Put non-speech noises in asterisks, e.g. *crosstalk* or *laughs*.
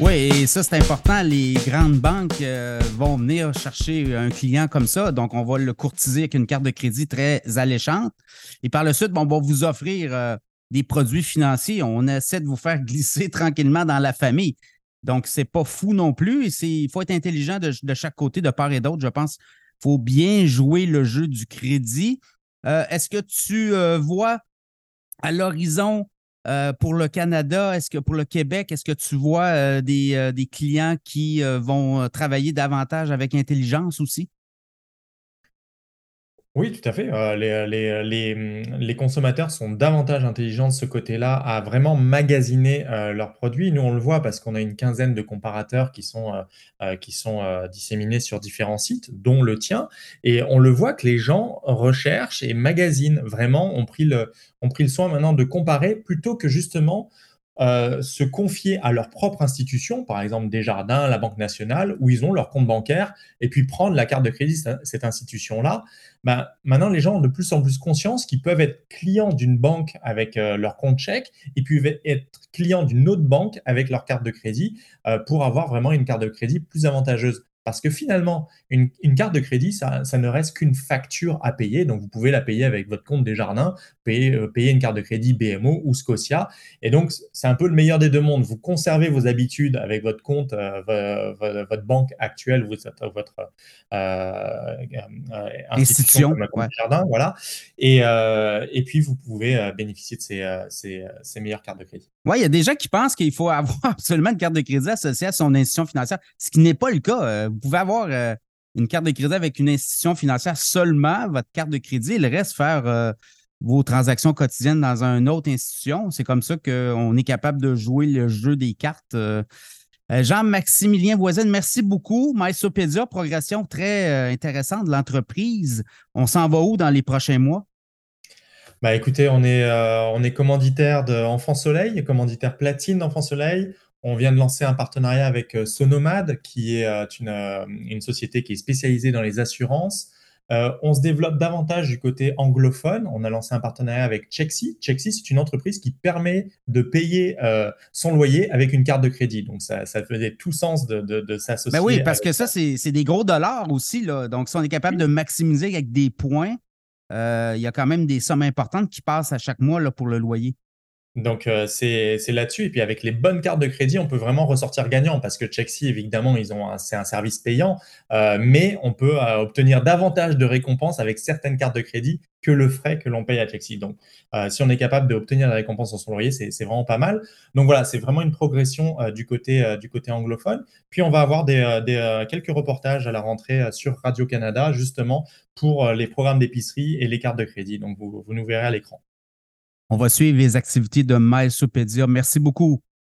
Oui, et ça, c'est important. Les grandes banques euh, vont venir chercher un client comme ça. Donc, on va le courtiser avec une carte de crédit très alléchante. Et par le suite, on va vous offrir euh, des produits financiers. On essaie de vous faire *laughs* glisser tranquillement dans la famille. Donc, c'est pas fou non plus. Il faut être intelligent de, chaque côté, de part et d'autre. Je pense qu'il faut bien jouer le jeu du crédit. Euh, est-ce que tu vois à l'horizon euh, pour le Canada, est-ce que pour le Québec, est-ce que tu vois euh, des, euh, des, clients qui vont travailler davantage avec intelligence aussi? Oui, tout à fait. Euh, les, mmh, les, consommateurs sont davantage intelligents de ce côté-là à vraiment magasiner euh, leurs produits. Nous, on le voit parce qu'on a une quinzaine de comparateurs qui sont, euh, disséminés sur différents sites, dont le tien. Et on le voit que les gens recherchent et magasinent vraiment, ont pris le soin maintenant de comparer plutôt que justement se confier à leur propre institution, par exemple Desjardins, la Banque nationale, où ils ont leur compte bancaire, et puis prendre la carte de crédit de cette institution-là ben, maintenant, les gens ont de plus en plus conscience qu'ils peuvent être clients d'une banque avec euh, leur compte chèque et puis être clients d'une autre banque avec leur carte de crédit euh, pour avoir vraiment une carte de crédit plus avantageuse. Parce que finalement, une, carte de crédit, ça, ne reste qu'une facture à payer. Donc, vous pouvez la payer avec votre compte Desjardins, payer, euh, payer une carte de crédit BMO ou Scotia. Et donc, c'est un peu le meilleur des deux mondes. Vous conservez vos habitudes avec votre compte, euh, votre banque actuelle, votre, votre euh, institution, comme ouais. Desjardins, voilà. Et, et puis, vous pouvez bénéficier de ces, ces, ces meilleures cartes de crédit. Oui, il y a des gens qui pensent qu'il faut *laughs* avoir absolument une carte de crédit associée à son institution financière, ce qui n'est pas le cas. Euh, vous pouvez avoir euh, une carte de crédit avec une institution financière seulement, votre carte de crédit, il reste faire euh, vos transactions quotidiennes dans une autre institution. C'est comme ça qu'on est capable de jouer le jeu des cartes. Jean-Maximilien Voisin, merci beaucoup. MySopedia, progression très intéressante de l'entreprise. On s'en va où dans les prochains mois? Bah écoutez, on est, euh, on est commanditaire d'Enfant Soleil, commanditaire platine d'Enfant Soleil. On vient de lancer un partenariat avec euh, Sonomad, qui est euh, une, une, société qui est spécialisée dans les assurances. on se développe davantage du côté anglophone. On a lancé un partenariat avec Chexi. Chexi, c'est une entreprise qui permet de payer son loyer avec une carte de crédit. Donc, ça, ça faisait tout sens de, de, de s'associer. Ben oui, parce que ça, c'est des gros dollars aussi. Là. Donc, si on est capable de maximiser avec des points, euh, il y a quand même des sommes importantes qui passent à chaque mois là, pour le loyer. Donc, euh, c'est là-dessus. Et puis, avec les bonnes cartes de crédit, on peut vraiment ressortir gagnant parce que Chexi, évidemment, ils ont c'est un service payant, euh, mais on peut obtenir davantage de récompenses avec certaines cartes de crédit que le frais que l'on paye à Chexi. Donc, si on est capable d'obtenir la récompense dans son loyer, c'est vraiment pas mal. Donc, voilà, c'est vraiment une progression du, côté, anglophone. Puis, on va avoir quelques reportages à la rentrée sur Radio-Canada, justement, pour les programmes d'épicerie et les cartes de crédit. Donc, vous nous verrez à l'écran. On va suivre les activités de MySopedia. Merci beaucoup.